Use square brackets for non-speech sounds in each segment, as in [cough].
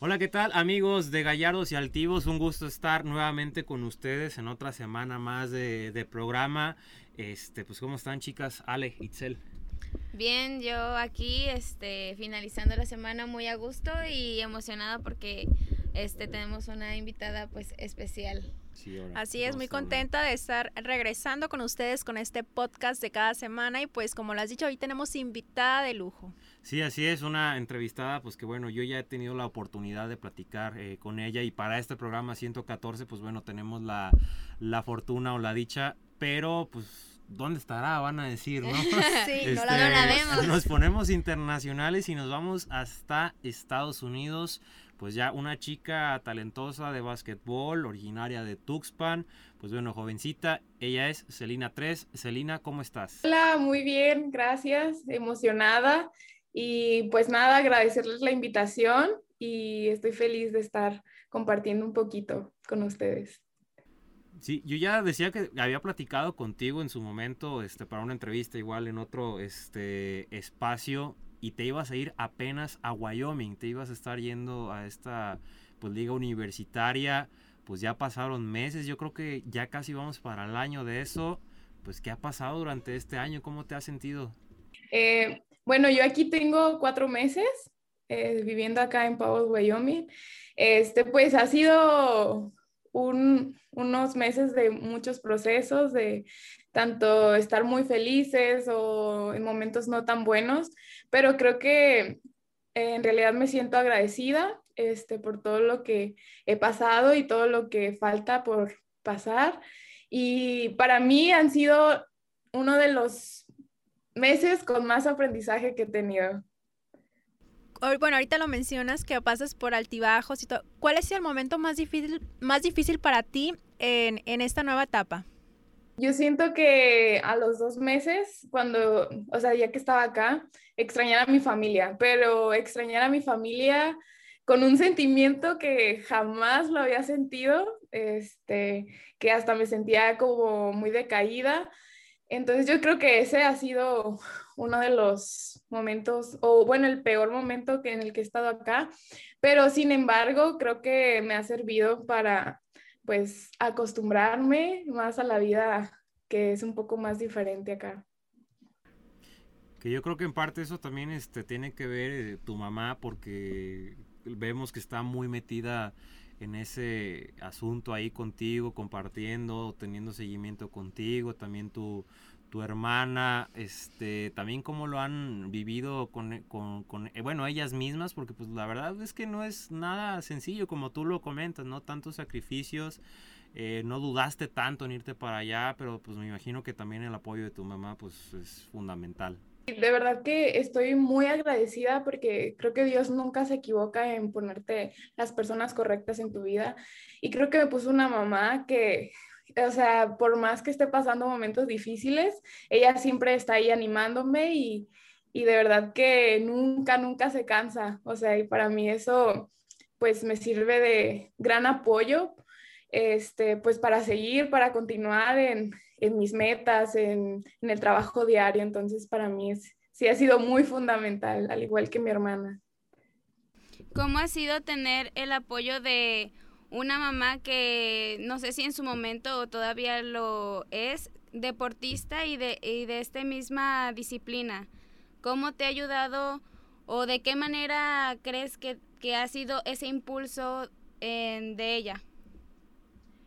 Hola, ¿qué tal amigos de Gallardos y Altivos? Un gusto estar nuevamente con ustedes en otra semana más de, programa. Este, pues, ¿cómo están chicas? Ale, Itzel. Bien, yo aquí, este, finalizando la semana muy a gusto y emocionada porque, este, tenemos una invitada, pues, especial. Así es, muy contenta de estar regresando con ustedes con este podcast de cada semana y pues como lo has dicho, hoy tenemos invitada de lujo. Sí, así es, una entrevistada, pues que bueno, yo ya he tenido la oportunidad de platicar eh, con ella y para este programa 114, pues bueno, tenemos la, la fortuna o la dicha, pero pues ¿dónde estará? Van a decir, ¿no? [laughs] [laughs] sí, no la este, vemos. Nos ponemos internacionales y nos vamos hasta Estados Unidos pues ya una chica talentosa de básquetbol, originaria de Tuxpan, pues bueno, jovencita, ella es Celina 3. Celina, ¿cómo estás? Hola, muy bien, gracias, emocionada y pues nada, agradecerles la invitación y estoy feliz de estar compartiendo un poquito con ustedes. Sí, yo ya decía que había platicado contigo en su momento, este, para una entrevista igual en otro, este, espacio y te ibas a ir apenas a Wyoming, te ibas a estar yendo a esta pues liga universitaria, pues ya pasaron meses, yo creo que ya casi vamos para el año de eso, pues ¿qué ha pasado durante este año? ¿Cómo te has sentido? Eh, bueno, yo aquí tengo cuatro meses eh, viviendo acá en Powell, Wyoming. Este, pues ha sido unos meses de muchos procesos, de tanto estar muy felices o en momentos no tan buenos, pero creo que eh, en realidad me siento agradecida este, por todo lo que he pasado y todo lo que falta por pasar. Y para mí han sido uno de los meses con más aprendizaje que he tenido. Bueno, ahorita lo mencionas que pasas por altibajos y todo. ¿Cuál es el momento más difícil, más difícil para ti en, en esta nueva etapa? Yo siento que a los dos meses, cuando, o sea, ya que estaba acá, extrañar a mi familia, pero extrañar a mi familia con un sentimiento que jamás lo había sentido, este, que hasta me sentía como muy decaída. Entonces yo creo que ese ha sido uno de los momentos, o bueno, el peor momento que en el que he estado acá, pero sin embargo creo que me ha servido para pues acostumbrarme más a la vida que es un poco más diferente acá. Que yo creo que en parte eso también este, tiene que ver eh, tu mamá porque vemos que está muy metida en ese asunto ahí contigo, compartiendo, teniendo seguimiento contigo, también tu, tu hermana, este, también cómo lo han vivido con, con, con, eh, bueno, ellas mismas, porque pues la verdad es que no es nada sencillo como tú lo comentas, ¿no? Tantos sacrificios, eh, no dudaste tanto en irte para allá, pero pues me imagino que también el apoyo de tu mamá pues es fundamental. De verdad que estoy muy agradecida porque creo que Dios nunca se equivoca en ponerte las personas correctas en tu vida y creo que me puso una mamá que o sea, por más que esté pasando momentos difíciles, ella siempre está ahí animándome y, y de verdad que nunca, nunca se cansa. O sea, y para mí eso pues me sirve de gran apoyo, este, pues para seguir, para continuar en, en mis metas, en, en, el trabajo diario. Entonces, para mí es, sí ha sido muy fundamental, al igual que mi hermana. ¿Cómo ha sido tener el apoyo de una mamá que no sé si en su momento o todavía lo es, deportista y de, y de esta misma disciplina. ¿Cómo te ha ayudado o de qué manera crees que, ha sido ese impulso de ella?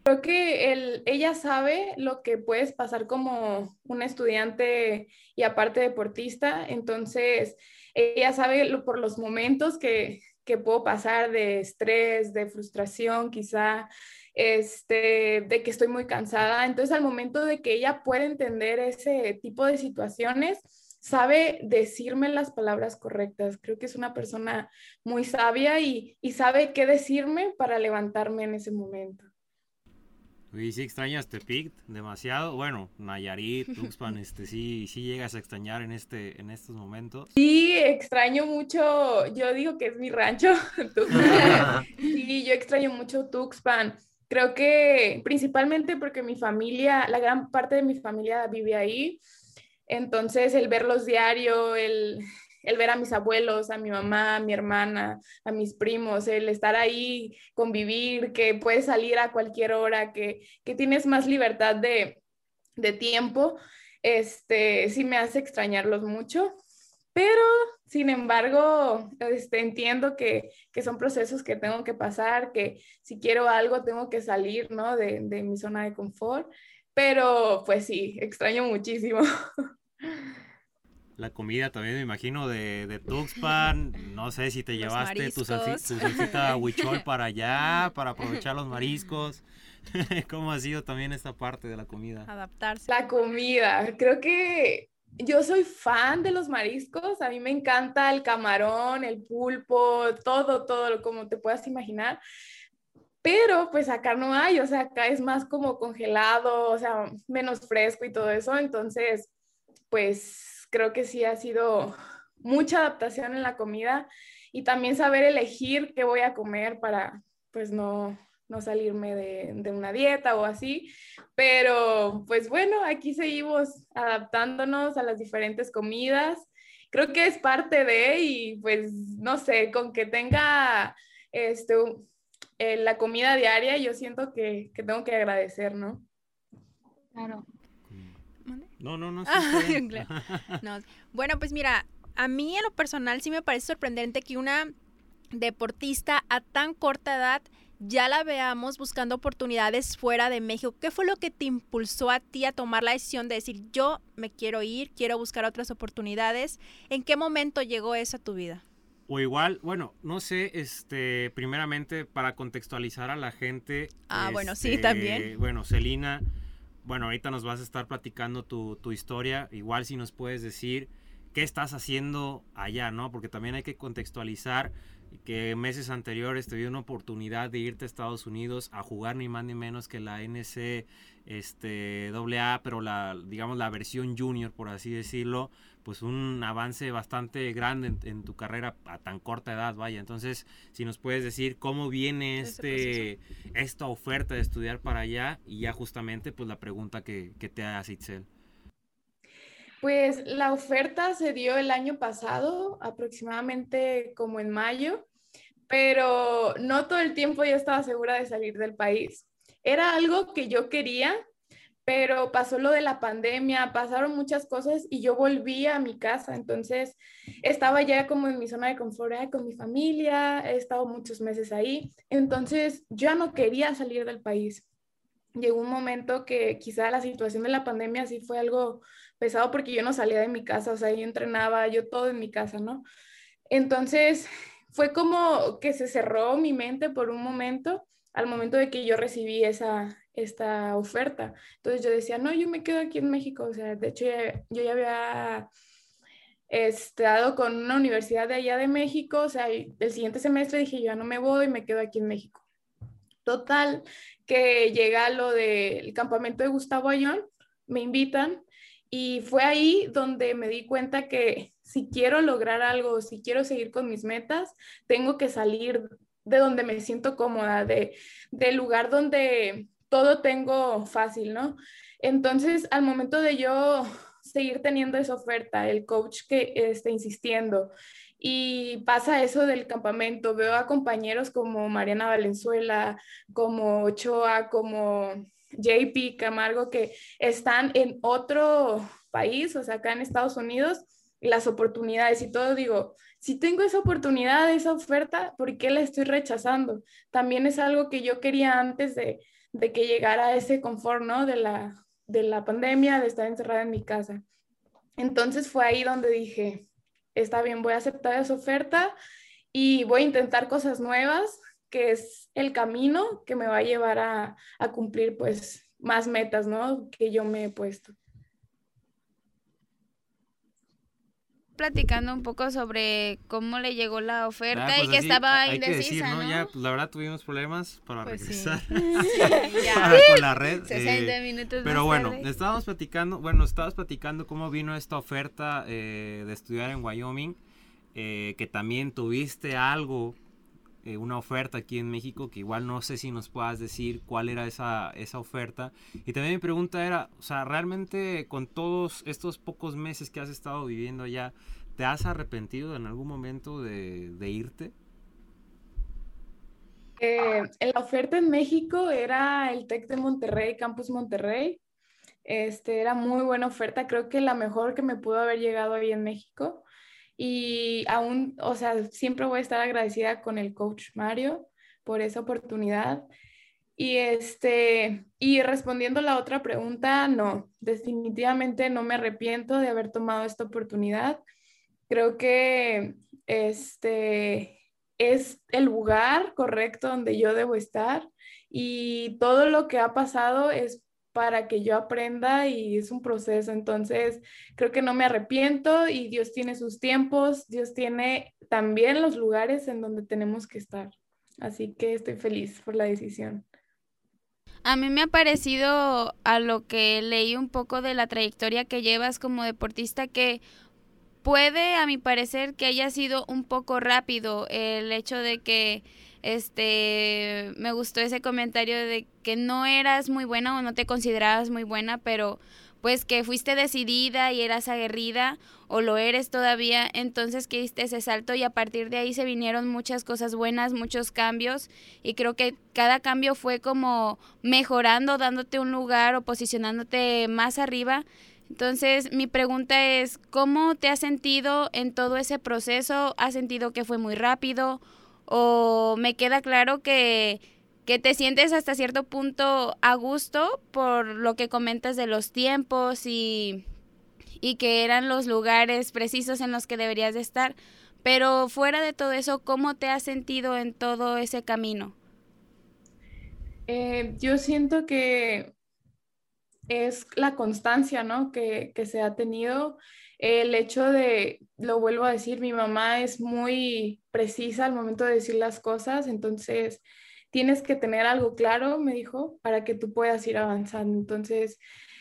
Creo que el, ella sabe lo que puedes pasar como un estudiante y aparte deportista, entonces ella sabe lo, por los momentos que, puedo pasar de estrés, de frustración, quizá, este, de que estoy muy cansada. Entonces, al momento de que ella puede entender ese tipo de situaciones, sabe decirme las palabras correctas. Creo que es una persona muy sabia y sabe qué decirme para levantarme en ese momento. Y sí extrañas Tepic demasiado. Bueno, Nayarit, [laughs] Tuxpan, este sí, sí llegas a extrañar en este, en estos momentos. Sí, extraño mucho. Yo digo que es mi rancho. [laughs] [laughs] sí, yo extraño mucho Tuxpan. Creo que principalmente porque mi familia, la gran parte de mi familia vive ahí. Entonces, el verlos diario, el, el ver a mis abuelos, a mi mamá, a mi hermana, a mis primos, el estar ahí, convivir, que puedes salir a cualquier hora, que, que tienes más libertad de, de tiempo, este, sí me hace extrañarlos mucho. Pero, sin embargo, este, entiendo que, que, son procesos que tengo que pasar, que si quiero algo tengo que salir, ¿no? De, de mi zona de confort. Pero, pues sí, extraño muchísimo. [laughs] La comida también me imagino de, de Tuxpan. No sé si te llevaste tu, salsita [laughs] huichol para allá, para aprovechar los mariscos. [laughs] ¿Cómo ha sido también esta parte de la comida? Adaptarse. La comida. Creo que yo soy fan de los mariscos. A mí me encanta el camarón, el pulpo, todo, todo, como te puedas imaginar. Pero pues acá no hay, o sea, acá es más como congelado, o sea, menos fresco y todo eso. Entonces, pues creo que sí ha sido mucha adaptación en la comida y también saber elegir qué voy a comer para pues no, no salirme de, de, una dieta o así. Pero pues bueno, aquí seguimos adaptándonos a las diferentes comidas. Creo que es parte de y pues no sé, con que tenga este, eh, la comida diaria, yo siento que, que tengo que agradecer, ¿no? Claro. No, no, no. [laughs] [laughs] no. Bueno, pues mira, a mí en lo personal sí me parece sorprendente que una deportista a tan corta edad ya la veamos buscando oportunidades fuera de México. ¿Qué fue lo que te impulsó a ti a tomar la decisión de decir, yo me quiero ir, quiero buscar otras oportunidades? ¿En qué momento llegó eso a tu vida? O igual, bueno, no sé, este, primeramente para contextualizar a la gente. Ah, bueno, sí, este, también. Bueno, Celina bueno, ahorita nos vas a estar platicando tu, tu, historia. Igual si nos puedes decir qué estás haciendo allá, ¿no? Porque también hay que contextualizar que meses anteriores te dio una oportunidad de irte a Estados Unidos a jugar ni más ni menos que la NC este, pero la, digamos, la versión junior, por así decirlo, pues un avance bastante grande en, tu carrera a tan corta edad, vaya. Entonces, si nos puedes decir cómo viene este, esta oferta de estudiar para allá y ya justamente, pues la pregunta que, que te hace Itzel. Pues la oferta se dio el año pasado, aproximadamente como en mayo, pero no todo el tiempo yo estaba segura de salir del país. Era algo que yo quería, pero pasó lo de la pandemia, pasaron muchas cosas y yo volví a mi casa, entonces estaba ya como en mi zona de confort con mi familia, he estado muchos meses ahí, entonces yo no quería salir del país. Llegó un momento que quizá la situación de la pandemia sí fue algo pesado porque yo no salía de mi casa, o sea, yo entrenaba, yo todo en mi casa, ¿no? Entonces, fue como que se cerró mi mente por un momento al momento de que yo recibí esa, esta oferta. Entonces yo decía, no, yo me quedo aquí en México. O sea, de hecho yo ya había estado con una universidad de allá de México. O sea, el siguiente semestre dije, yo ya no me voy, me quedo aquí en México. Total, que llega lo del campamento de Gustavo Ayón, me invitan y fue ahí donde me di cuenta que si quiero lograr algo, si quiero seguir con mis metas, tengo que salir de donde me siento cómoda, de, del lugar donde todo tengo fácil, ¿no? Entonces, al momento de yo seguir teniendo esa oferta, el coach que está insistiendo, y pasa eso del campamento, veo a compañeros como Mariana Valenzuela, como Ochoa, como JP Camargo que están en otro país, o sea, acá en Estados Unidos, las oportunidades y todo, digo, si tengo esa oportunidad, esa oferta, ¿por qué la estoy rechazando? También es algo que yo quería antes de, de que llegara ese confort, ¿no? De la, de la pandemia, de estar encerrada en mi casa. Entonces fue ahí donde dije, está bien, voy a aceptar esa oferta y voy a intentar cosas nuevas que es el camino que me va a llevar a, a cumplir pues más metas, ¿no? Que yo me he puesto. Platicando un poco sobre cómo le llegó la oferta Ah, y pues que así, estaba hay que indecisa, decir, ¿no? Ya, pues, la verdad tuvimos problemas para Pues sí. regresar [laughs] Ya. [laughs] para con la red. [laughs] 60 eh, minutos Pero más bueno, tarde. estábamos platicando, bueno, estabas platicando cómo vino esta oferta eh, de estudiar en Wyoming, eh, que también tuviste algo, eh, una oferta aquí en México, que igual no sé si nos puedas decir cuál era esa, esa oferta. Y también mi pregunta era, o sea, realmente con todos estos pocos meses que has estado viviendo allá, ¿te has arrepentido en algún momento de, irte? Eh, la oferta en México era el TEC de Monterrey, Campus Monterrey. Este, era muy buena oferta, creo que la mejor que me pudo haber llegado ahí en México. Y aún, o sea, siempre voy a estar agradecida con el coach Mario por esa oportunidad. Y este, y respondiendo la otra pregunta, no, definitivamente no me arrepiento de haber tomado esta oportunidad. Creo que este es el lugar correcto donde yo debo estar y todo lo que ha pasado es para que yo aprenda y es un proceso. Entonces, creo que no me arrepiento y Dios tiene sus tiempos, Dios tiene también los lugares en donde tenemos que estar. Así que estoy feliz por la decisión. A mí me ha parecido a lo que leí un poco de la trayectoria que llevas como deportista que puede, a mi parecer, que haya sido un poco rápido el hecho de que este me gustó ese comentario de que no eras muy buena o no te considerabas muy buena, pero pues que fuiste decidida y eras aguerrida o lo eres todavía, entonces que diste ese salto y a partir de ahí se vinieron muchas cosas buenas, muchos cambios y creo que cada cambio fue como mejorando, dándote un lugar o posicionándote más arriba. Entonces, mi pregunta es, ¿cómo te has sentido en todo ese proceso? ¿Has sentido que fue muy rápido? ¿O me queda claro que, que te sientes hasta cierto punto a gusto por lo que comentas de los tiempos y, y que eran los lugares precisos en los que deberías de estar? Pero fuera de todo eso, ¿cómo te has sentido en todo ese camino? Eh, yo siento que es la constancia, ¿no? Que, que, se ha tenido. El hecho de, lo vuelvo a decir, mi mamá es muy precisa al momento de decir las cosas, entonces tienes que tener algo claro, me dijo, para que tú puedas ir avanzando. Entonces,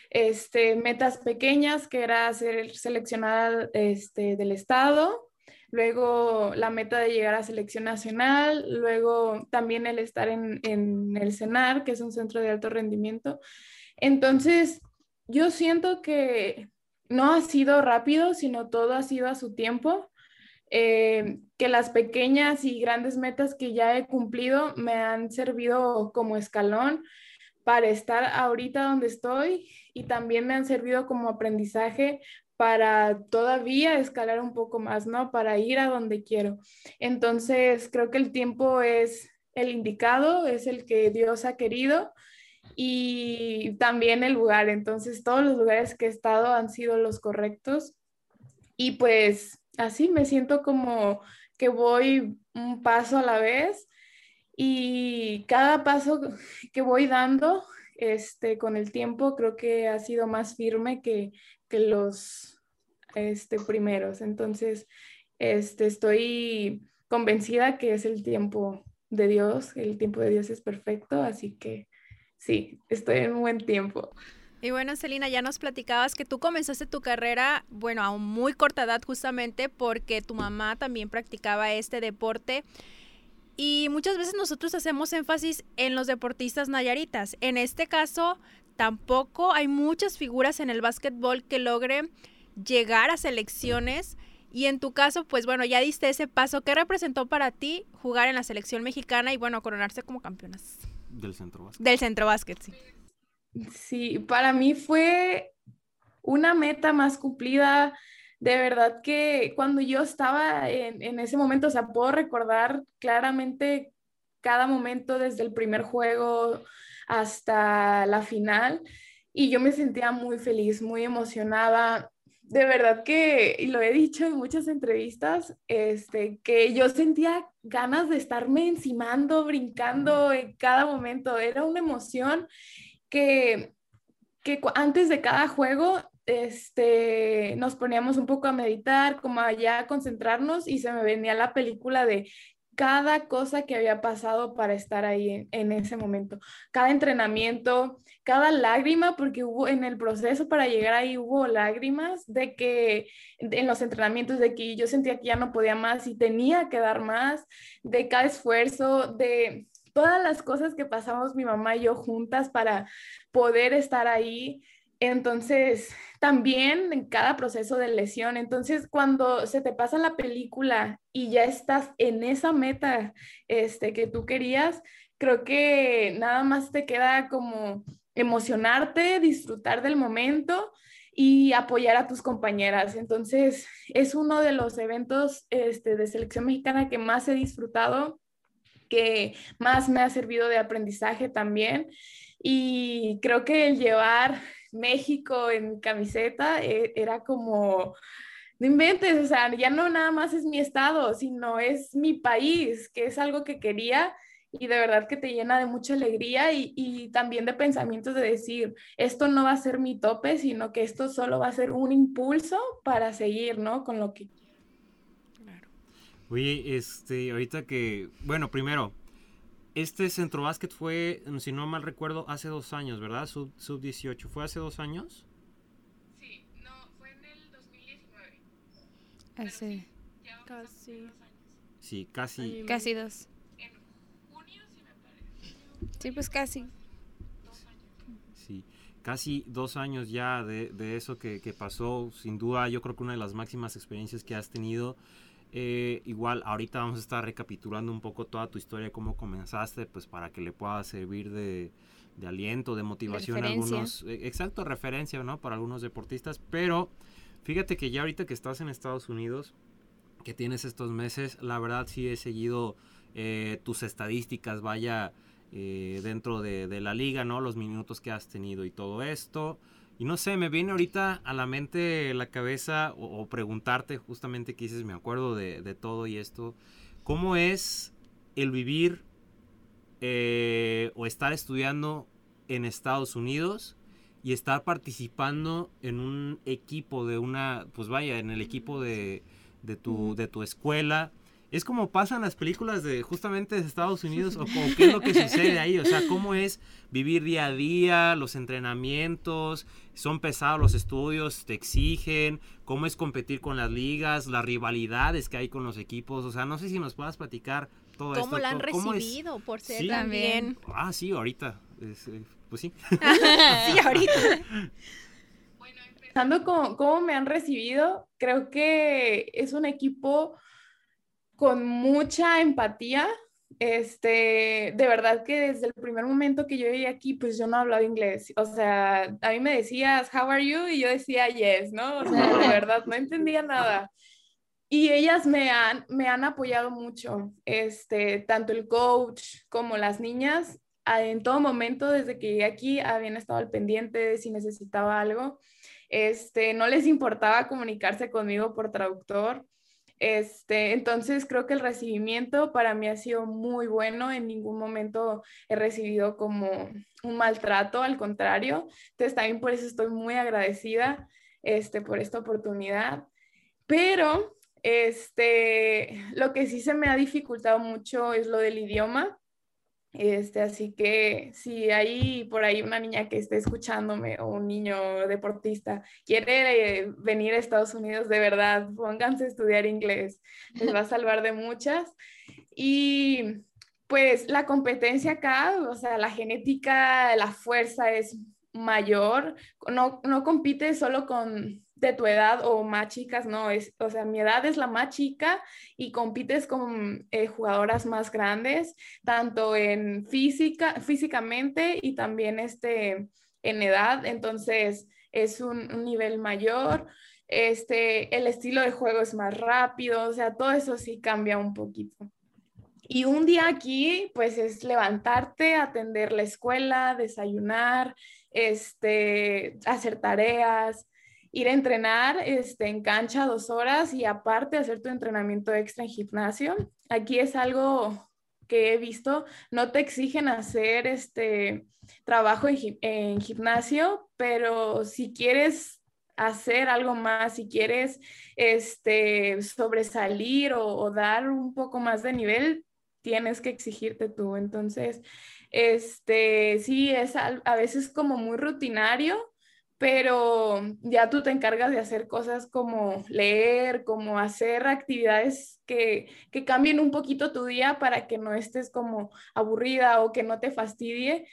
este, metas pequeñas, que era ser seleccionada este, del Estado, luego la meta de llegar a selección nacional, luego también el estar en, en el CENAR, que es un centro de alto rendimiento. Entonces, yo siento que no ha sido rápido, sino todo ha sido a su tiempo. Eh, que las pequeñas y grandes metas que ya he cumplido me han servido como escalón para estar ahorita donde estoy y también me han servido como aprendizaje para todavía escalar un poco más, ¿no? Para ir a donde quiero. Entonces, creo que el tiempo es el indicado, es el que Dios ha querido y también el lugar. Entonces, todos los lugares que he estado han sido los correctos. Y pues así me siento como que voy un paso a la vez y cada paso que voy dando este, con el tiempo creo que ha sido más firme que, que los este, primeros. Entonces, este, estoy convencida que es el tiempo de Dios, el tiempo de Dios es perfecto, así que sí, estoy en un buen tiempo. Y bueno, Celina, ya nos platicabas que tú comenzaste tu carrera, bueno, a muy corta edad justamente porque tu mamá también practicaba este deporte. Y muchas veces nosotros hacemos énfasis en los deportistas nayaritas. En este caso, tampoco hay muchas figuras en el básquetbol que logren llegar a selecciones. Y en tu caso, pues bueno, ya diste ese paso. ¿Qué representó para ti jugar en la selección mexicana y bueno, coronarse como campeonas? Del centro básquet. Del centro básquet, sí. Sí, para mí fue una meta más cumplida. De verdad que cuando yo estaba en, en, ese momento, o sea, puedo recordar claramente cada momento desde el primer juego hasta la final y yo me sentía muy feliz, muy emocionada. De verdad que, y lo he dicho en muchas entrevistas, este, que yo sentía ganas de estarme encimando, brincando en cada momento. Era una emoción que, que antes de cada juego este, nos poníamos un poco a meditar, como allá a concentrarnos y se me venía la película de cada cosa que había pasado para estar ahí en, ese momento, cada entrenamiento, cada lágrima, porque hubo en el proceso para llegar ahí hubo lágrimas de que en los entrenamientos de que yo sentía que ya no podía más y tenía que dar más, de cada esfuerzo, de todas las cosas que pasamos mi mamá y yo juntas para poder estar ahí. Entonces, también en cada proceso de lesión, entonces cuando se te pasa la película y ya estás en esa meta este, que tú querías, creo que nada más te queda como emocionarte, disfrutar del momento y apoyar a tus compañeras. Entonces, es uno de los eventos este, de selección mexicana que más he disfrutado, que más me ha servido de aprendizaje también. Y creo que el llevar México en camiseta eh, era como, no inventes, o sea, ya no nada más es mi estado, sino es mi país, que es algo que quería y de verdad que te llena de mucha alegría y, y, también de pensamientos de decir, esto no va a ser mi tope, sino que esto solo va a ser un impulso para seguir, ¿no? Con lo que Claro. Oye, este, ahorita que, bueno, primero, este centro básquet fue, si no mal recuerdo, hace dos años, ¿verdad? Sub, sub 18. ¿Fue hace dos años? Sí, no, fue en el 2019. Hace. Casi. Sí, casi. Casi dos. En junio, sí me parece. Sí, pues casi. Sí, casi dos años ya de, de eso que, que pasó. Sin duda, yo creo que una de las máximas experiencias que has tenido. Eh, igual, ahorita vamos a estar recapitulando un poco toda tu historia, cómo comenzaste, pues para que le pueda servir de, de aliento, de motivación a algunos. eh, Exacto, referencia, ¿no? Para algunos deportistas. Pero fíjate que ya ahorita que estás en Estados Unidos, que tienes estos meses, la verdad sí he seguido eh, tus estadísticas, vaya, eh, dentro de, de la liga, ¿no? Los minutos que has tenido y todo esto. Y no sé, me viene ahorita a la mente, la cabeza, o, o preguntarte justamente que dices, me acuerdo de, de, todo y esto, ¿cómo es el vivir eh, o estar estudiando en Estados Unidos y estar participando en un equipo de una, pues vaya, en el equipo de, de, tu, de tu escuela? Es como pasan las películas de justamente de Estados Unidos o, o, [laughs] qué es lo que sucede ahí, o sea, cómo es vivir día a día, los entrenamientos, son pesados los estudios, te exigen, cómo es competir con las ligas, las rivalidades que hay con los equipos, o sea, no sé si nos puedas platicar todo ¿Cómo esto. ¿Cómo la han recibido es? por ser sí, también? Ah, sí, ahorita, es, eh, pues sí. [laughs] sí, ahorita. Bueno, empezando con cómo me han recibido, creo que es un equipo con mucha empatía. Este, de verdad que desde el primer momento que yo llegué aquí, pues yo no hablaba inglés. O sea, a mí me decías, how are you? Y yo decía, yes, ¿no? O sea, de verdad, no entendía nada. Y ellas me han, me han apoyado mucho, este, tanto el coach como las niñas, en todo momento, desde que llegué aquí, habían estado al pendiente de si necesitaba algo. Este, no les importaba comunicarse conmigo por traductor. Este, entonces creo que el recibimiento para mí ha sido muy bueno, en ningún momento he recibido como un maltrato, al contrario, entonces también por eso estoy muy agradecida este, por esta oportunidad, pero este, lo que sí se me ha dificultado mucho es lo del idioma, este, así que si hay por ahí una niña que esté escuchándome o un niño deportista quiere eh, venir a Estados Unidos, de verdad, pónganse a estudiar inglés, les va a salvar de muchas. Y pues la competencia acá, o sea, la genética, la fuerza es mayor, no, no compite solo con de tu edad o más chicas, no, es, o sea, mi edad es la más chica y compites con eh, jugadoras más grandes, tanto en física, físicamente y también este, en edad, entonces es un, un nivel mayor, este, el estilo de juego es más rápido, o sea, todo eso sí cambia un poquito. Y un día aquí, pues es levantarte, atender la escuela, desayunar, este, hacer tareas, ir a entrenar este, en cancha dos horas y aparte hacer tu entrenamiento extra en gimnasio. Aquí es algo que he visto, no te exigen hacer este trabajo en, gimnasio, pero si quieres hacer algo más, si quieres este, sobresalir o, dar un poco más de nivel, tienes que exigirte tú. Entonces, este, sí, es a veces como muy rutinario, pero ya tú te encargas de hacer cosas como leer, como hacer actividades que, que, cambien un poquito tu día para que no estés como aburrida o que no te fastidie.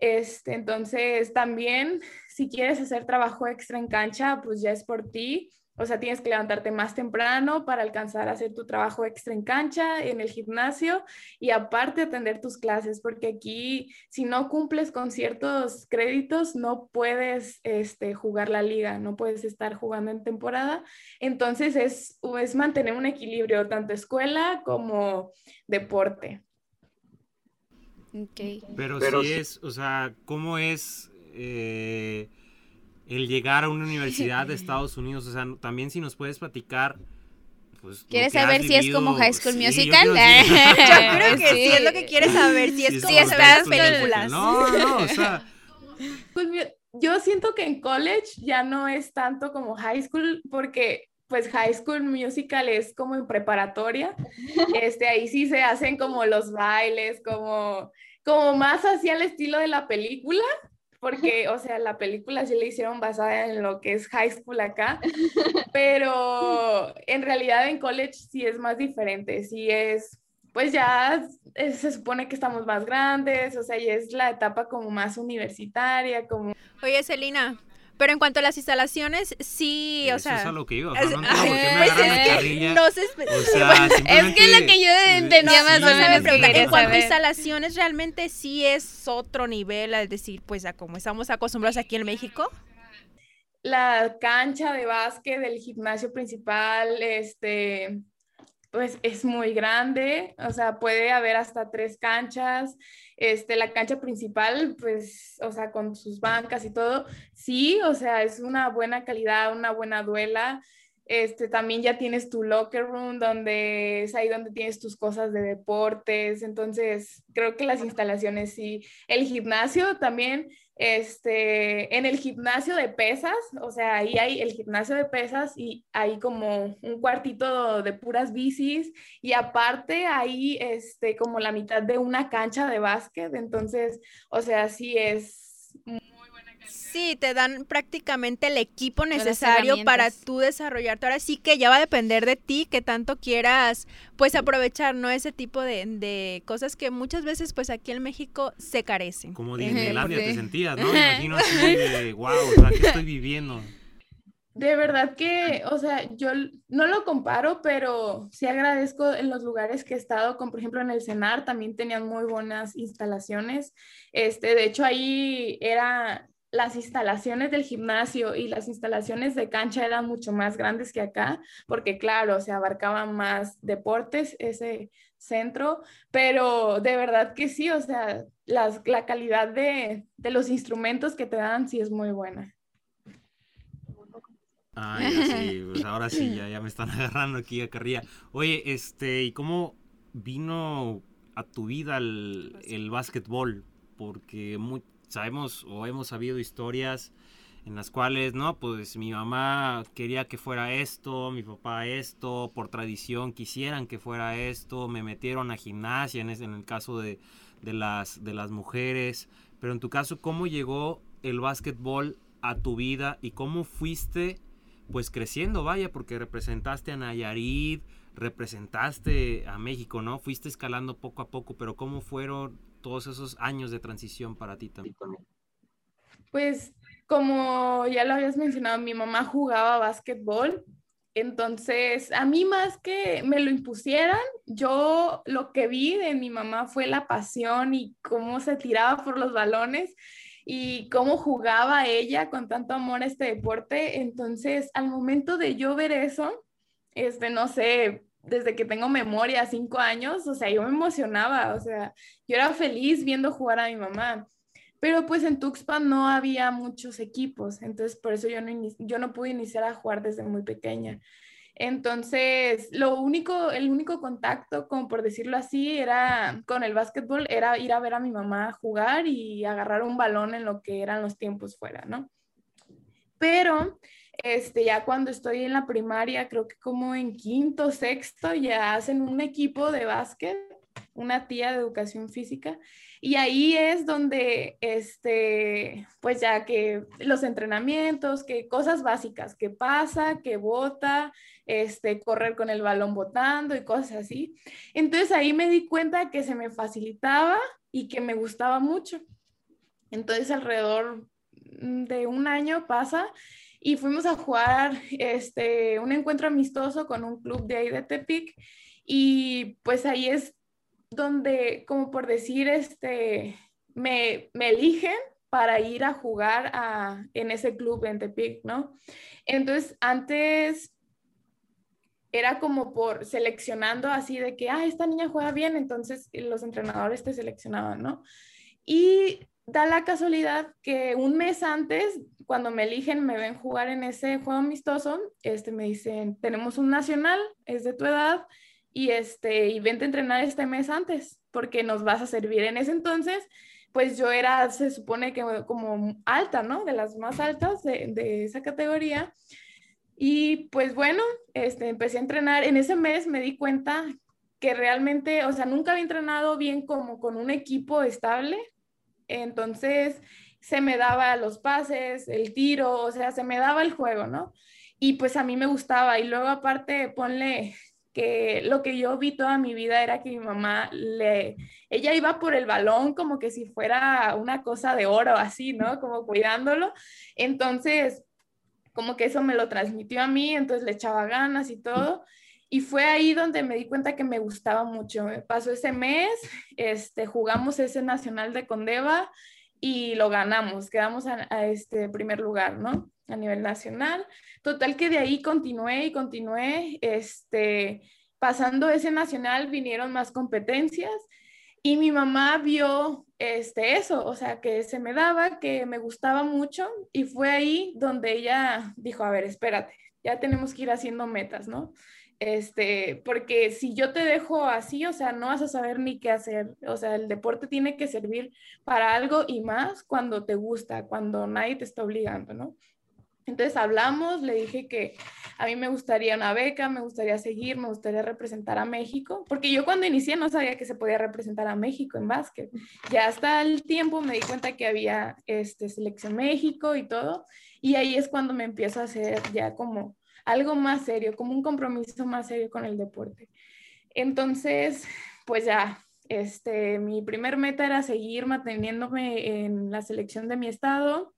Este, entonces, también si quieres hacer trabajo extra en cancha, pues ya es por ti. O sea, tienes que levantarte más temprano para alcanzar a hacer tu trabajo extra en cancha, en el gimnasio y aparte atender tus clases, porque aquí si no cumples con ciertos créditos no puedes este, jugar la liga, no puedes estar jugando en temporada. Entonces es, es mantener un equilibrio tanto escuela como deporte. Okay. Pero, Pero sí es, o sea, ¿cómo es... Eh el llegar a una [laughs] universidad de Estados Unidos? O sea, también si nos puedes platicar. Pues, ¿Quieres saber si es como High School Musical? [laughs] Yo, creo que sí. es lo que quieres saber, si es como estas películas. No, no, o sea. [laughs] Pues yo siento que en college ya no es tanto como high school porque pues High School Musical es como en preparatoria. Este, ahí sí se hacen como los bailes, como, como más hacia el estilo de la película porque, o sea, la película sí la hicieron basada en lo que es high school acá, [laughs] pero en realidad en college sí es más diferente, sí es, pues ya se supone que estamos más grandes, o sea, y es la etapa como más universitaria, como... Oye, Celina, pero en cuanto a las instalaciones, sí, o sea. Eso es a lo que iba. O sea, no [laughs] entiendo por qué me pues agarran la carrilla. No sé. O [laughs] sea, es que lo que yo entendía más o menos. en cuanto a instalaciones, realmente sí es otro nivel, al decir, pues, a como estamos acostumbrados aquí en México. La cancha de básquet del gimnasio principal, este, pues es muy grande, o sea, puede haber hasta tres canchas. Este, la cancha principal, pues, o sea, con sus bancas y todo, sí, o sea, es una buena calidad, una buena duela. Este, también ya tienes tu locker room, donde es ahí donde tienes tus cosas de deportes. Entonces, creo que las instalaciones sí. El gimnasio también este, en el gimnasio de pesas, o sea, ahí hay el gimnasio de pesas y hay como un cuartito de puras bicis y aparte hay este, como la mitad de una cancha de básquet, entonces, o sea, sí es Sí, te dan prácticamente el equipo necesario para tú desarrollarte. Ahora sí que ya va a depender de ti que tanto quieras, pues aprovechar, ¿no? Ese tipo de, cosas que muchas veces, pues aquí en México se carecen. Como Disneylandia te sentías, ¿no? Me [laughs] imagino así de, wow, o sea, ¿qué estoy viviendo? De verdad que, o sea, yo no lo comparo, pero sí agradezco en los lugares que he estado, como por ejemplo en el CENAR, también tenían muy buenas instalaciones. Este, de hecho, ahí era las instalaciones del gimnasio y las instalaciones de cancha eran mucho más grandes que acá, porque claro, se abarcaban más deportes ese centro, pero de verdad que sí, o sea, las, la calidad de, de, los instrumentos que te dan sí es muy buena. Ah, sí, pues ahora sí, ya, ya me están [laughs] agarrando aquí a carrilla. Oye, este, ¿y cómo vino a tu vida el, el básquetbol? Porque muy, sabemos o hemos sabido historias en las cuales, no, pues mi mamá quería que fuera esto, mi papá esto, por tradición quisieran que fuera esto, me metieron a gimnasia en, el caso de, de, las, de las mujeres, pero en tu caso, ¿cómo llegó el básquetbol a tu vida y cómo fuiste pues creciendo, vaya, porque representaste a Nayarit, representaste a México, ¿no? Fuiste escalando poco a poco, pero ¿cómo fueron todos esos años de transición para ti también? Pues como ya lo habías mencionado, mi mamá jugaba básquetbol, entonces a mí más que me lo impusieran, yo lo que vi de mi mamá fue la pasión y cómo se tiraba por los balones y cómo jugaba ella con tanto amor a este deporte. Entonces, al momento de yo ver eso, este, no sé, desde que tengo memoria, cinco años, o sea, yo me emocionaba, o sea, yo era feliz viendo jugar a mi mamá. Pero pues en Tuxpan no había muchos equipos, entonces por eso yo no, yo no pude iniciar a jugar desde muy pequeña. Entonces, lo único, el único contacto, como por decirlo así, era con el básquetbol, era ir a ver a mi mamá jugar y agarrar un balón en lo que eran los tiempos fuera, ¿no? Pero este, ya cuando estoy en la primaria, creo que como en quinto, sexto, ya hacen un equipo de básquet, una tía de educación física, y ahí es donde, este, pues ya que los entrenamientos, que cosas básicas, que pasa, que bota, este, correr con el balón botando y cosas así. Entonces ahí me di cuenta que se me facilitaba y que me gustaba mucho. Entonces alrededor de un año pasa y fuimos a jugar este, un encuentro amistoso con un club de ahí de Tepic y pues ahí es donde, como por decir, este, me, me eligen para ir a jugar a, en ese club en Tepic, ¿no? Entonces, antes era como por seleccionando así de que, ah, esta niña juega bien, entonces los entrenadores te seleccionaban, ¿no? Y da la casualidad que un mes antes, cuando me eligen, me ven jugar en ese juego amistoso, este, me dicen, tenemos un nacional, es de tu edad, y, este, y vente a entrenar este mes antes, porque nos vas a servir. En ese entonces, pues yo era, se supone que como alta, ¿no? De las más altas de, de esa categoría. Y pues bueno, este, empecé a entrenar. En ese mes me di cuenta que realmente, o sea, nunca había entrenado bien como con un equipo estable, entonces se me daba los pases, el tiro, o sea, se me daba el juego, ¿no? Y pues a mí me gustaba. Y luego aparte, ponle que lo que yo vi toda mi vida era que mi mamá le, ella iba por el balón como que si fuera una cosa de oro, así, ¿no? Como cuidándolo. Entonces, como que eso me lo transmitió a mí, entonces le echaba ganas y todo. Y fue ahí donde me di cuenta que me gustaba mucho. Pasó ese mes, este, jugamos ese nacional de Condeva y lo ganamos, quedamos a, este primer lugar, ¿no? A nivel nacional. Total que de ahí continué y continué, este, pasando ese nacional vinieron más competencias y mi mamá vio este, eso, o sea, que se me daba, que me gustaba mucho y fue ahí donde ella dijo, a ver, espérate, ya tenemos que ir haciendo metas, ¿no? Este, porque si yo te dejo así, o sea, no vas a saber ni qué hacer. O sea, el deporte tiene que servir para algo y más cuando te gusta, cuando nadie te está obligando, ¿no? Entonces hablamos, le dije que a mí me gustaría una beca, me gustaría seguir, me gustaría representar a México, porque yo cuando inicié no sabía que se podía representar a México en básquet. Ya hasta el tiempo me di cuenta que había este, Selección México y todo, y ahí es cuando me empiezo a hacer ya como algo más serio, como un compromiso más serio con el deporte. Entonces, pues ya, este, mi primer meta era seguir manteniéndome en la selección de mi estado.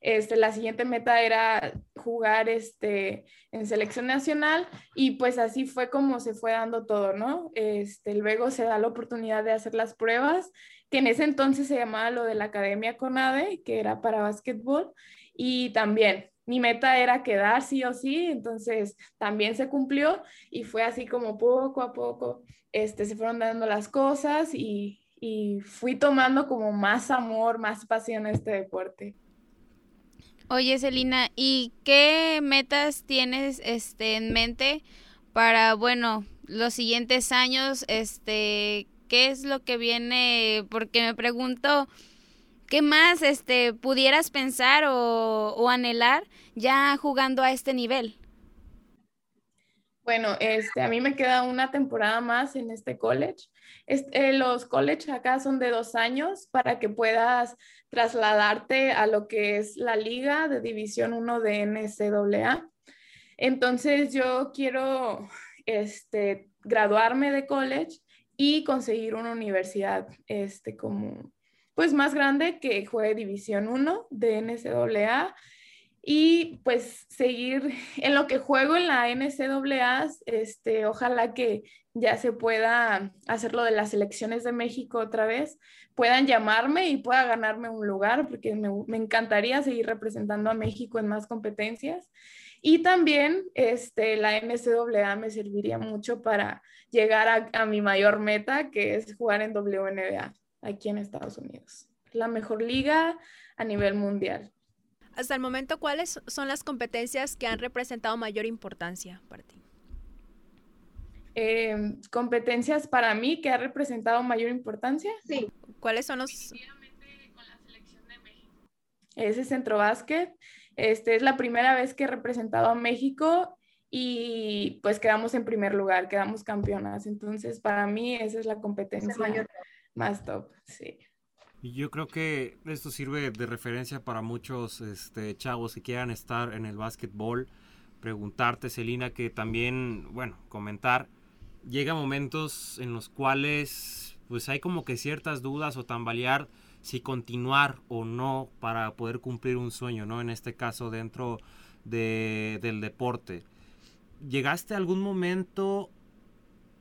Este, la siguiente meta era jugar este, en selección nacional y pues así fue como se fue dando todo, ¿no? Este, luego se da la oportunidad de hacer las pruebas, que en ese entonces se llamaba lo de la Academia CONADE, que era para básquetbol, y también mi meta era quedar sí o sí, entonces también se cumplió y fue así como poco a poco este, se fueron dando las cosas y, y fui tomando como más amor, más pasión a este deporte. Oye, Celina, ¿y qué metas tienes este, en mente para, bueno, los siguientes años? Este, ¿Qué es lo que viene? Porque me pregunto, ¿Qué más este, pudieras pensar o, anhelar ya jugando a este nivel? Bueno, este, a mí me queda una temporada más en este college. Este, los college acá son de dos años para que puedas trasladarte a lo que es la liga de División 1 de NCAA. Entonces yo quiero este, graduarme de college y conseguir una universidad este, como pues más grande que juegue División 1 de NCAA y pues seguir [laughs] en lo que juego en la NCAA, este, ojalá que ya se pueda hacer lo de las elecciones de México otra vez, puedan llamarme y pueda ganarme un lugar, porque me, encantaría seguir representando a México en más competencias. Y también este, la NCAA me serviría mucho para llegar a, a mi mayor meta, que es jugar en WNBA aquí en Estados Unidos. La mejor liga a nivel mundial. Hasta el momento, ¿cuáles son las competencias que han representado mayor importancia para ti? Em, competencias para mí que ha representado mayor importancia. Sí. ¿Cuáles son los? ese centro básquet. Este, es la primera vez que he representado a México y pues quedamos en primer lugar, quedamos campeonas. Entonces, para mí esa es la competencia más top, sí. Yo creo que esto sirve de referencia para muchos este, chavos que quieran estar en el básquetbol. Preguntarte, Celina, que también, bueno, comentar, llega momentos en los cuales pues hay como que ciertas dudas o tambalear si continuar o no para poder cumplir un sueño, ¿no? En este caso dentro de, del deporte. ¿Llegaste a algún momento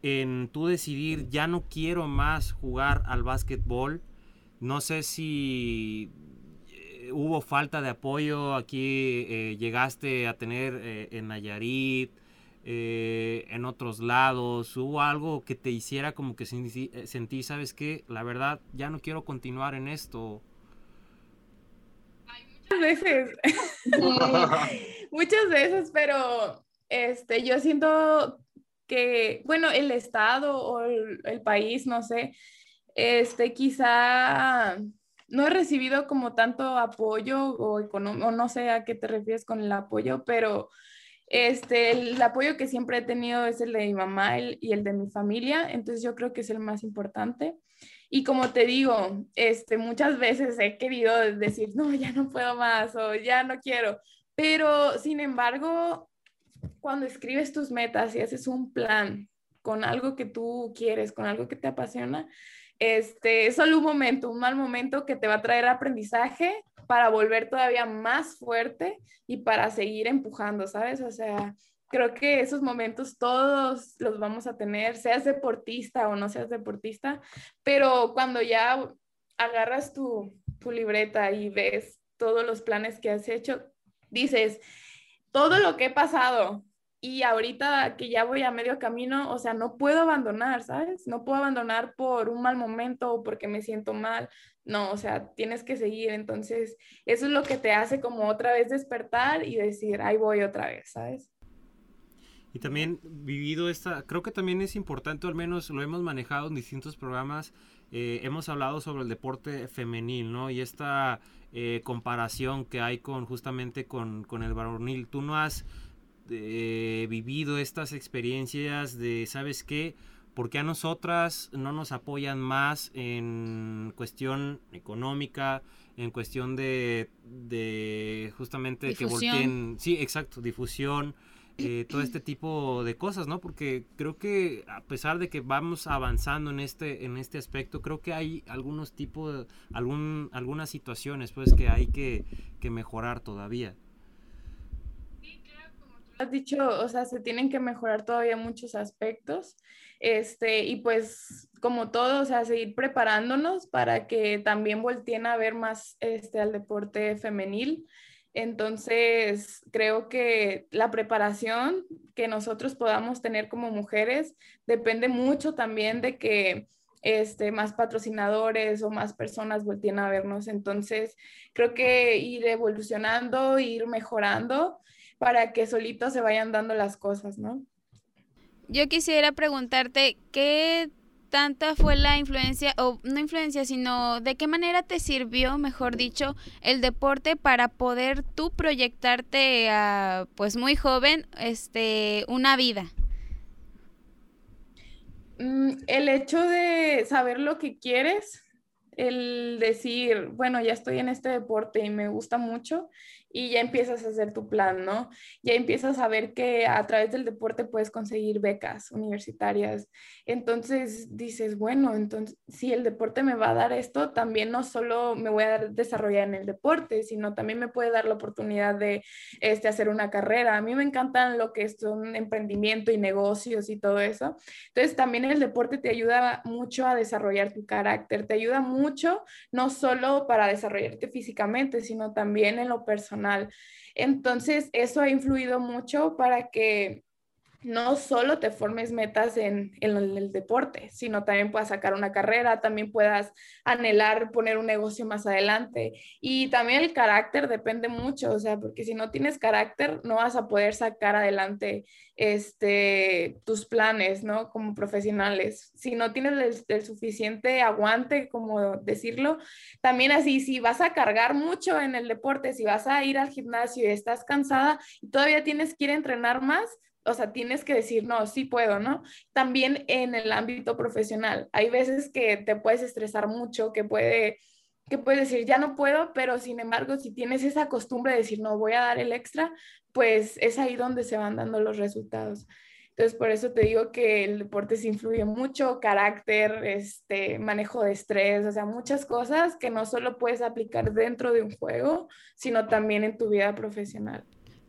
en tú decidir ya no quiero más jugar al básquetbol? No sé si eh, hubo falta de apoyo aquí, eh, llegaste a tener eh, en Nayarit, en otros lados, hubo algo que te hiciera como que sentí, ¿sabes qué? La verdad, ya no quiero continuar en esto. Muchas veces, [laughs] muchas veces, pero este, yo siento que, bueno, el Estado o el país, no sé, este, quizá no he recibido como tanto apoyo o, o no sé a qué te refieres con el apoyo, pero este, el apoyo que siempre he tenido es el de mi mamá y el de mi familia, entonces yo creo que es el más importante. Y como te digo, este, muchas veces he querido decir, no, ya no puedo más o ya no quiero, pero sin embargo, cuando escribes tus metas y haces un plan con algo que tú quieres, con algo que te apasiona, este, es solo un momento, un mal momento que te va a traer aprendizaje para volver todavía más fuerte y para seguir empujando, ¿sabes? O sea, creo que esos momentos todos los vamos a tener, seas deportista o no seas deportista, pero cuando ya agarras tu, tu libreta y ves todos los planes que has hecho, dices, todo lo que he pasado, y ahorita que ya voy a medio camino, o sea, no puedo abandonar, ¿sabes? No puedo abandonar por un mal momento o porque me siento mal. No, o sea, tienes que seguir. Entonces, eso es lo que te hace como otra vez despertar y decir, ahí voy otra vez, ¿sabes? Y también vivido esta, creo que también es importante, al menos lo hemos manejado en distintos programas, eh, hemos hablado sobre el deporte femenil, ¿no? Y esta eh, comparación que hay con justamente con, con el varonil. Tú no has eh, vivido estas experiencias de, ¿sabes qué? porque a nosotras no nos apoyan más en cuestión económica, en cuestión de, de justamente que volteen, sí, exacto, difusión, eh, todo este tipo de cosas, ¿no? Porque creo que a pesar de que vamos avanzando en este, en este aspecto, creo que hay algunos tipos, algún, algunas situaciones, pues, que hay que, que mejorar todavía has dicho, o sea, se tienen que mejorar todavía muchos aspectos. Este, y pues como todo, o sea, seguir preparándonos para que también volteen a ver más este, al deporte femenil. Entonces, creo que la preparación que nosotros podamos tener como mujeres depende mucho también de que este, más patrocinadores o más personas volteen a vernos. Entonces, creo que ir evolucionando, ir mejorando para que solitos se vayan dando las cosas, ¿no? Yo quisiera preguntarte, ¿qué tanta fue la influencia, o no influencia, sino de qué manera te sirvió, mejor dicho, el deporte para poder tú proyectarte a, pues muy joven, este, una vida? Mm, el hecho de saber lo que quieres, el decir, bueno, ya estoy en este deporte y me gusta mucho y ya empiezas a hacer tu plan, ¿no? Ya empiezas a ver que a través del deporte puedes conseguir becas universitarias. Entonces dices, bueno, entonces si el deporte me va a dar esto, también no solo me voy a desarrollar en el deporte, sino también me puede dar la oportunidad de este, hacer una carrera. A mí me encantan lo que es un emprendimiento y negocios y todo eso. Entonces también el deporte te ayuda mucho a desarrollar tu carácter, te ayuda mucho no solo para desarrollarte físicamente, sino también en lo personal entonces, eso ha influido mucho para que no solo te formes metas en, el deporte, sino también puedas sacar una carrera, también puedas anhelar poner un negocio más adelante. Y también el carácter depende mucho, o sea, porque si no tienes carácter, no vas a poder sacar adelante este, tus planes, ¿no? Como profesionales. Si no tienes el, suficiente aguante, como decirlo, también así, si vas a cargar mucho en el deporte, si vas a ir al gimnasio y estás cansada y todavía tienes que ir a entrenar más, o sea, tienes que decir, no, sí puedo, ¿no? También en el ámbito profesional, hay veces que te puedes estresar mucho, que puede que puedes decir, ya no puedo, pero sin embargo, si tienes esa costumbre de decir, no, voy a dar el extra, pues es ahí donde se van dando los resultados. Entonces, por eso te digo que el deporte se influye mucho, carácter, este, manejo de estrés, o sea, muchas cosas que no solo puedes aplicar dentro de un juego, sino también en tu vida profesional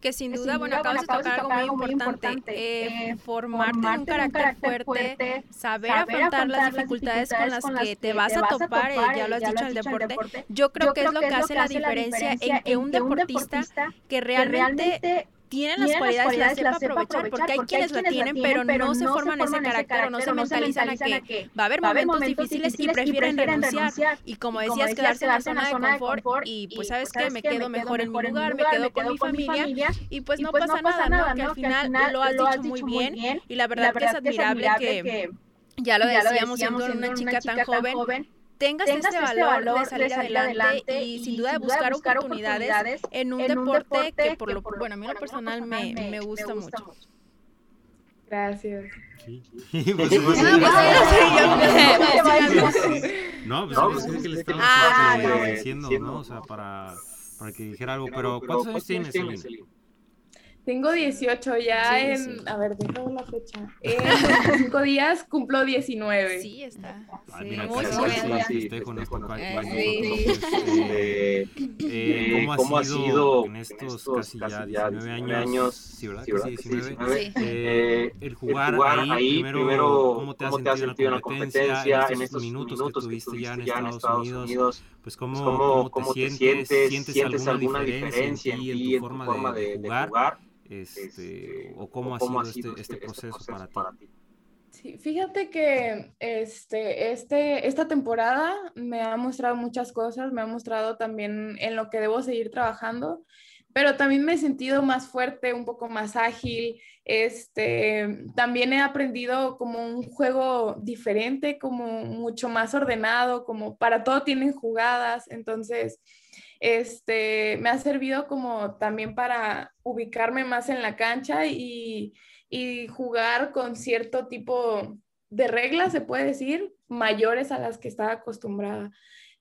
que sin duda, bueno, acabas de tocar algo muy importante, eh, eh, formarte, un carácter, fuerte, saber, afrontar, las dificultades, con las que te vas a topar, eh, ya lo has dicho en el deporte, yo creo que es lo que hace la diferencia en que un deportista que realmente tienen las cualidades, las sepa aprovechar, porque hay quienes la tienen, pero no se forman ese carácter o no se mentalizan a que va a haber momentos difíciles y prefieren renunciar. Y como decías, quedarse en la zona de confort y pues sabes que me quedo mejor en mi lugar, me quedo con mi familia y pues no pasa nada, ¿no? Que al final lo has dicho muy bien y la verdad que es admirable que ya lo decíamos siendo una chica tan joven tengas, este, este, valor, de, salir adelante, y, sin duda de buscar, oportunidades, en un, deporte, que por lo bueno a mí lo personal me, me, gusta, mucho. Gracias. Sí. pues, no, pues es que le estamos diciendo, ¿no? O sea, para, para que dijera algo. Pero, ¿cuántos años tienes, Celine? Tengo 18 ya en, a ver, déjame la fecha. [laughs] En 5 días cumplo 19. Sí, está. Ah, sí, mira, muy bien. ¿Cómo ha sido en estos casi ya 19 años? Sí, ¿verdad? Casi 19. Eh, el jugar ahí, primero, ¿cómo te has sentido en la competencia? En estos minutos que tuviste ya en Estados Unidos, pues cómo, cómo te sientes, sientes alguna diferencia en ti, en tu forma de jugar este, este, o cómo, ha sido, este, este, este proceso, para, ti. Sí, fíjate que este, este, esta temporada me ha mostrado muchas cosas, me ha mostrado también en lo que debo seguir trabajando, pero también me he sentido más fuerte, un poco más ágil. Este, también he aprendido como un juego diferente, como mucho más ordenado, como para todo tienen jugadas, entonces este, me ha servido como también para ubicarme más en la cancha y, jugar con cierto tipo de reglas, se puede decir, mayores a las que estaba acostumbrada.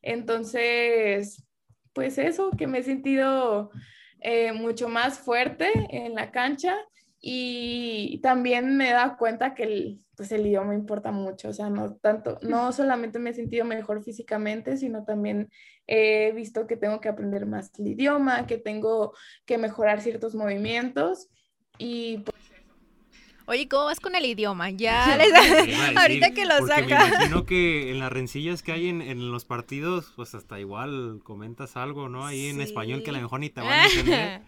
Entonces, pues eso, que me he sentido eh, mucho más fuerte en la cancha y también me he dado cuenta que el, pues el idioma importa mucho, o sea, no tanto, no solamente me he sentido mejor físicamente, sino también he visto que tengo que aprender más el idioma, que tengo que mejorar ciertos movimientos y Oye, ¿cómo vas con el idioma? Ya, [laughs] [laughs] ahorita que lo saca. Me imagino que [laughs] en las rencillas que hay en, los partidos, pues hasta igual comentas algo, ¿no? Ahí en español que a lo mejor ni te van a entender.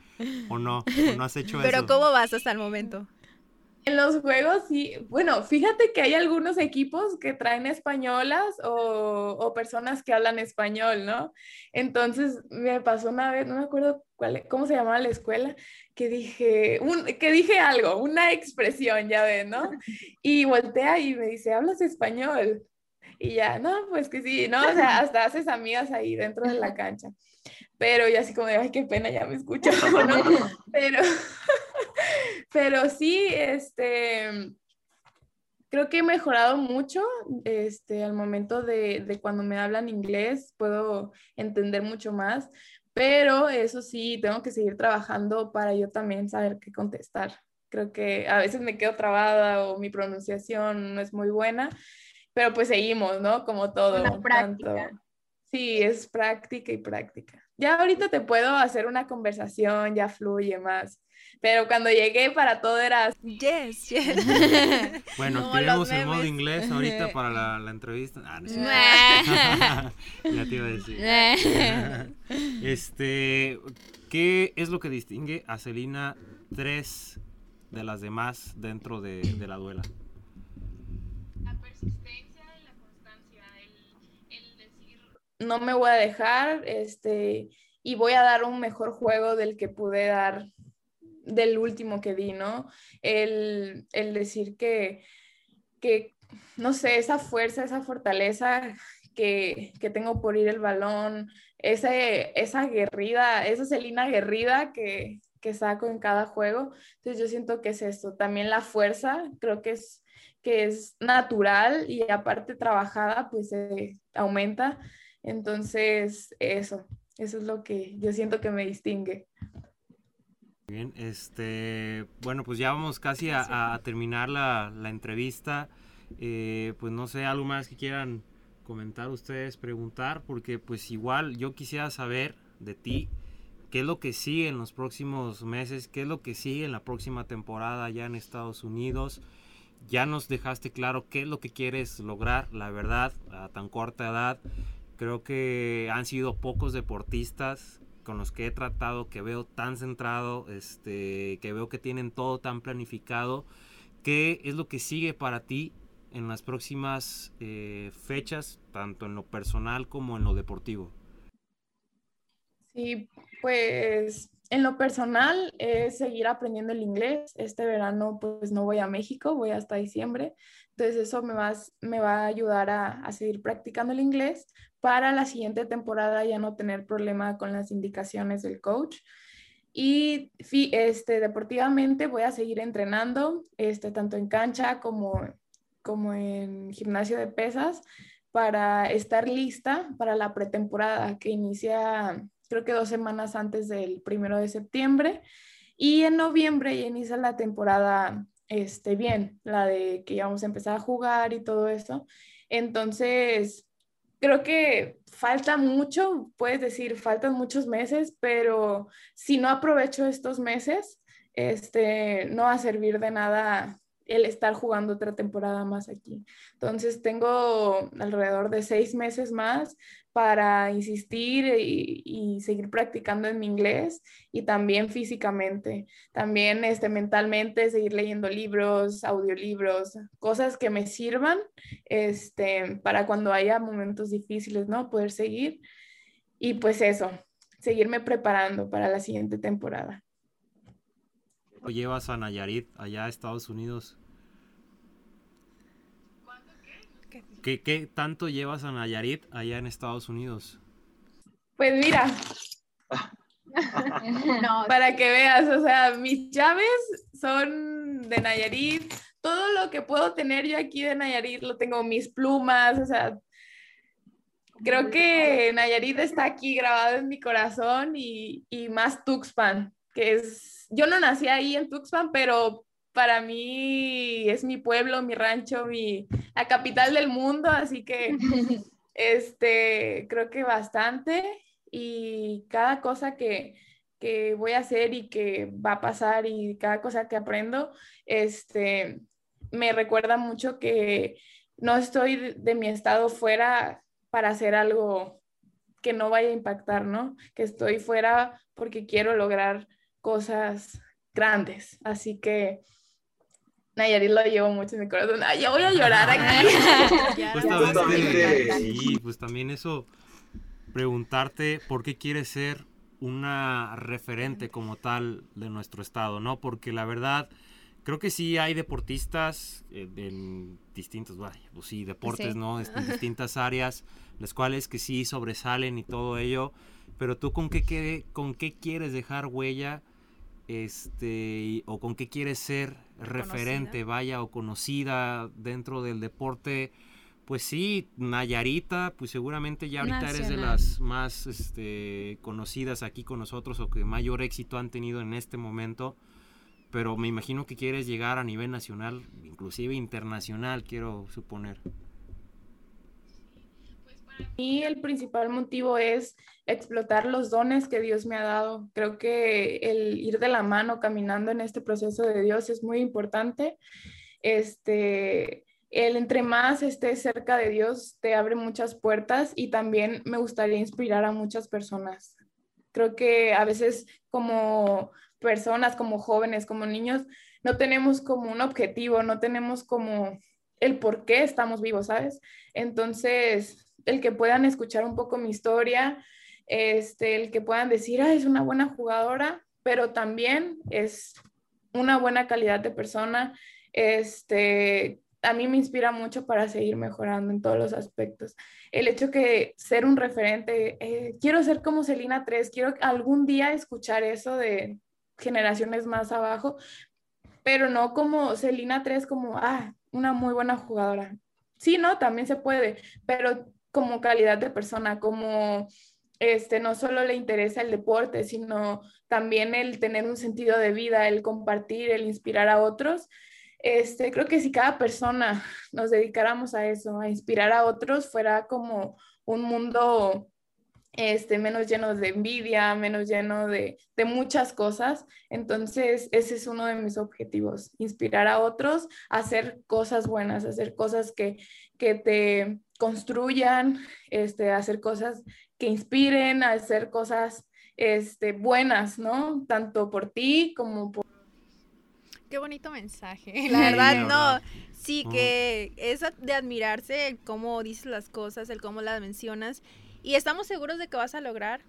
¿O no? ¿O no has hecho eso? Pero ¿cómo vas hasta el momento? En los juegos sí, bueno, fíjate que hay algunos equipos que traen españolas o, personas que hablan español, ¿no? Entonces me pasó una vez, no me acuerdo cuál, cómo se llamaba la escuela, que dije, un, que dije algo, una expresión, ya ves, ¿no? Y voltea y me dice, ¿hablas español? Y ya, no, pues que sí, ¿no? O sea, hasta haces amigas ahí dentro de la cancha. Pero yo así como de, ay, qué pena, ya me escucho, [laughs] ¿no? Pero... Pero sí, este, creo que he mejorado mucho este, al momento de, de, cuando me hablan inglés, puedo entender mucho más, pero eso sí, tengo que seguir trabajando para yo también saber qué contestar. Creo que a veces me quedo trabada o mi pronunciación no es muy buena, pero pues seguimos, ¿no? Como todo. Sí, es práctica y práctica. Ya ahorita te puedo hacer una conversación, ya fluye más. Pero cuando llegué para todo era... Yes, yes. [laughs] bueno, tenemos el modo inglés ahorita para la, la entrevista. Ah, no [laughs] ya te iba a decir. [laughs] este, ¿qué es lo que distingue a Celina 3 de las demás dentro de, la duela? La persistencia no me voy a dejar, este, y voy a dar un mejor juego del que pude dar del último que di, ¿no? El, decir que, que, no sé, esa fuerza, esa fortaleza que, tengo por ir el balón, ese, esa guerrida, esa Celina aguerrida que, que saco en cada juego. Entonces yo siento que es esto. También la fuerza, creo que es, que es natural y aparte trabajada, pues se aumenta. Entonces, eso, eso es lo que yo siento que me distingue. Bien, este, bueno, pues ya vamos casi a, terminar la, la entrevista. Eh, pues no sé, algo más que quieran comentar ustedes, preguntar, porque pues igual yo quisiera saber de ti qué es lo que sigue en los próximos meses, qué es lo que sigue en la próxima temporada allá en Estados Unidos. Ya nos dejaste claro qué es lo que quieres lograr, la verdad, a tan corta edad. Creo que han sido pocos deportistas con los que he tratado que veo tan centrado, este, que veo que tienen todo tan planificado. ¿Qué es lo que sigue para ti en las próximas eh, fechas, tanto en lo personal como en lo deportivo? Sí, pues en lo personal es seguir aprendiendo el inglés. Este verano pues no voy a México, voy hasta diciembre. Entonces eso me va, me va a ayudar a, a, seguir practicando el inglés para la siguiente temporada ya no tener problema con las indicaciones del coach. Y este, deportivamente voy a seguir entrenando, este, tanto en cancha como como en gimnasio de pesas para estar lista para la pretemporada que inicia creo que dos semanas antes del primero de septiembre y en noviembre ya inicia la temporada este, bien, la de que ya vamos a empezar a jugar y todo eso. Entonces, creo que falta mucho, puedes decir, faltan muchos meses, pero si no aprovecho estos meses, este, no va a servir de nada el estar jugando otra temporada más aquí. Entonces tengo alrededor de seis meses más para insistir y, seguir practicando en mi inglés y también físicamente, también este, mentalmente, seguir leyendo libros, audiolibros, cosas que me sirvan este, para cuando haya momentos difíciles, ¿no? Poder seguir. Y pues eso, seguirme preparando para la siguiente temporada lo llevas a Nayarit, allá a Estados Unidos? ¿Qué, ¿Qué, tanto llevas a Nayarit allá en Estados Unidos? Pues mira, [laughs] para que veas, o sea, mis llaves son de Nayarit, todo lo que puedo tener yo aquí de Nayarit lo tengo, mis plumas, o sea, creo que Nayarit está aquí grabado en mi corazón y, y más Tuxpan, que es yo no nací ahí en Tuxpan, pero para mí es mi pueblo, mi rancho, mi, la capital del mundo, así que [laughs] este, creo que bastante y cada cosa que, que voy a hacer y que va a pasar y cada cosa que aprendo, este, me recuerda mucho que no estoy de mi estado fuera para hacer algo que no vaya a impactar, ¿no? Que estoy fuera porque quiero lograr cosas grandes. Así que Nayarit lo llevo mucho en mi corazón. Ay, ya voy a llorar aquí. [laughs] [laughs] pues, sí, pues también eso, preguntarte por qué quieres ser una referente como tal de nuestro estado, ¿no? Porque la verdad, creo que sí hay deportistas eh, en distintos, vaya, pues sí, deportes, ¿no? En distintas áreas, las cuales que sí sobresalen y todo ello, pero tú con qué, con qué quieres dejar huella este o con qué quieres ser referente, vaya, o conocida dentro del deporte. Pues sí, Nayarita, pues seguramente ya ahorita eres de las más este, conocidas aquí con nosotros o que mayor éxito han tenido en este momento. Pero me imagino que quieres llegar a nivel nacional, inclusive internacional, quiero suponer. Y el principal motivo es explotar los dones que Dios me ha dado. Creo que el ir de la mano caminando en este proceso de Dios es muy importante. Este, el entre más estés cerca de Dios te abre muchas puertas y también me gustaría inspirar a muchas personas. Creo que a veces como personas, como jóvenes, como niños, no tenemos como un objetivo, no tenemos como el por qué estamos vivos, ¿sabes? Entonces, el que puedan escuchar un poco mi historia, este, el que puedan decir, ah, es una buena jugadora, pero también es una buena calidad de persona, este, a mí me inspira mucho para seguir mejorando en todos los aspectos. El hecho que ser un referente, eh, quiero ser como Celina 3, quiero algún día escuchar eso de generaciones más abajo, pero no como Celina 3 como, ah, una muy buena jugadora. Sí, no, también se puede, pero como calidad de persona, como este, no solo le interesa el deporte, sino también el tener un sentido de vida, el compartir, el inspirar a otros. Este, creo que si cada persona nos dedicáramos a eso, a inspirar a otros, fuera como un mundo este, menos lleno de envidia, menos lleno de, de, muchas cosas. Entonces, ese es uno de mis objetivos, inspirar a otros hacer cosas buenas, hacer cosas que, que te construyan, este, hacer cosas que inspiren, a hacer cosas este, buenas, ¿no? Tanto por ti como por... Qué bonito mensaje. [laughs] La verdad, no. Sí, que es de admirarse el cómo dices las cosas, el cómo las mencionas. Y estamos seguros de que vas a lograr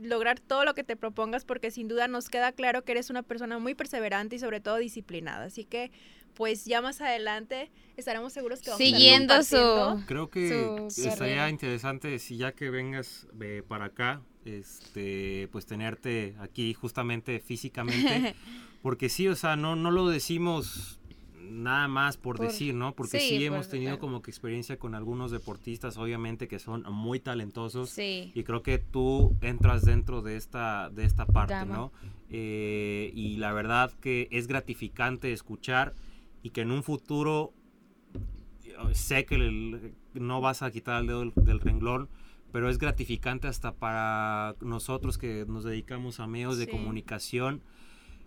lograr todo lo que te propongas porque sin duda nos queda claro que eres una persona muy perseverante y sobre todo disciplinada. Así que pues ya más adelante estaremos seguros que vamos Siguiendo a su Creo que estaría interesante si ya que vengas eh, para acá, este pues tenerte aquí justamente físicamente [laughs] porque sí, o sea, no no lo decimos nada más por, decir, ¿no? Porque sí, hemos tenido como que experiencia con algunos deportistas, obviamente, que son muy talentosos. Y creo que tú entras dentro de esta, de esta parte, ¿no? Eh, y la verdad que es gratificante escuchar y que en un futuro sé que no vas a quitar el dedo del, renglón, pero es gratificante hasta para nosotros que nos dedicamos a medios de comunicación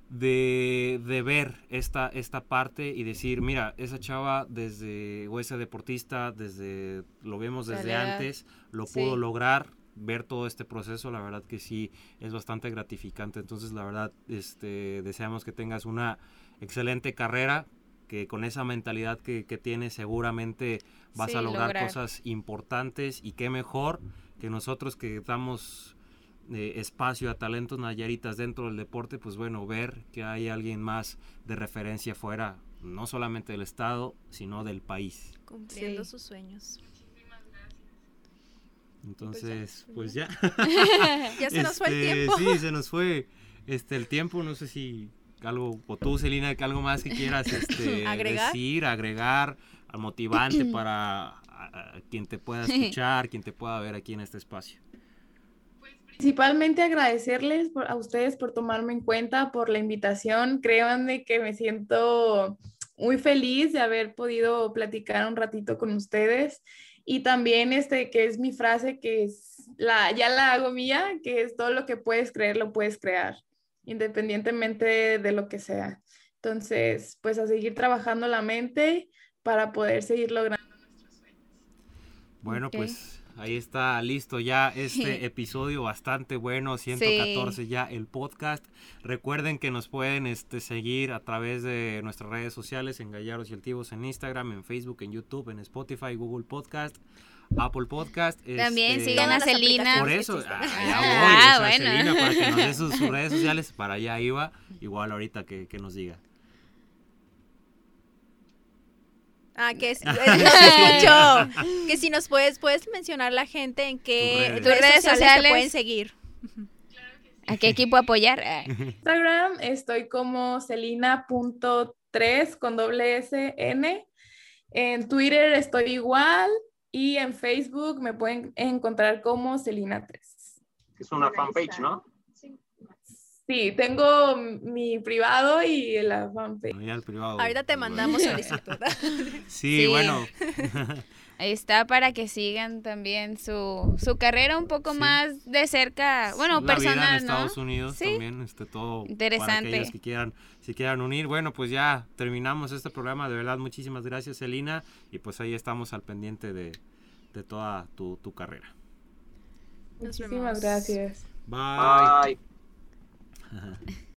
de, ver esta, esta parte y decir, mira, esa chava desde, o ese deportista, desde, lo vemos desde antes, lo pudo lograr, ver todo este proceso, la verdad que sí, es bastante gratificante. Entonces, la verdad, este, deseamos que tengas una excelente carrera, que con esa mentalidad que, que tienes seguramente vas a lograr, cosas importantes y qué mejor que nosotros que damos espacio a talentos nayaritas dentro del deporte, pues bueno, ver que hay alguien más de referencia fuera, no solamente del estado, sino del país. Cumpliendo sus sueños. Entonces, pues ya. [laughs] ya se nos fue el este, tiempo. Sí, se nos fue este el tiempo, no sé si algo, o tú, Celina, que algo más que quieras [laughs] este, ¿Agregar? decir, agregar, motivante [clears throat] para quien te pueda [laughs] escuchar, quien te pueda ver aquí en este espacio. Principalmente agradecerles a ustedes por tomarme en cuenta, por la invitación. Créanme que me siento muy feliz de haber podido platicar un ratito con ustedes. Y también este, que es mi frase, que es la, ya la hago mía, que es todo lo que puedes creer, lo puedes crear, independientemente de lo que sea. Entonces, pues a seguir trabajando la mente para poder seguir logrando nuestros sueños. Bueno, pues ahí está listo ya este [laughs] episodio bastante bueno, 114 ya el podcast. Recuerden que nos pueden este, seguir a través de nuestras redes sociales en Gallardos y Altivos en Instagram, en Facebook, en YouTube, en Spotify, Google Podcast. Apple Podcast. También este, sigan a Celina. Por eso, ah, ya voy, ah, bueno. Para que nos dé sus, redes [laughs] sociales, para allá iba, igual ahorita que, que nos diga. Ah, que es, [laughs] escucho. que si nos puedes, puedes mencionar la gente en qué tus redes, sociales, pueden seguir. ¿A qué equipo apoyar? [laughs] Instagram estoy como celina.3 con doble S N. En Twitter estoy igual y en Facebook me pueden encontrar como Celina3. Es una fanpage, ¿no? Sí, tengo mi privado y la fanpage. Ahorita te mandamos solicitud. [laughs] sí, sí, bueno. [laughs] Ahí está para que sigan también su, su carrera un poco más de cerca, bueno, personal, en Estados Unidos también, este, todo interesante. Para que quieran, si quieran unir. Bueno, pues ya terminamos este programa. De verdad, muchísimas gracias, Elina. Y pues ahí estamos al pendiente de, de toda tu, tu carrera. Muchísimas gracias. Bye. Bye. [laughs]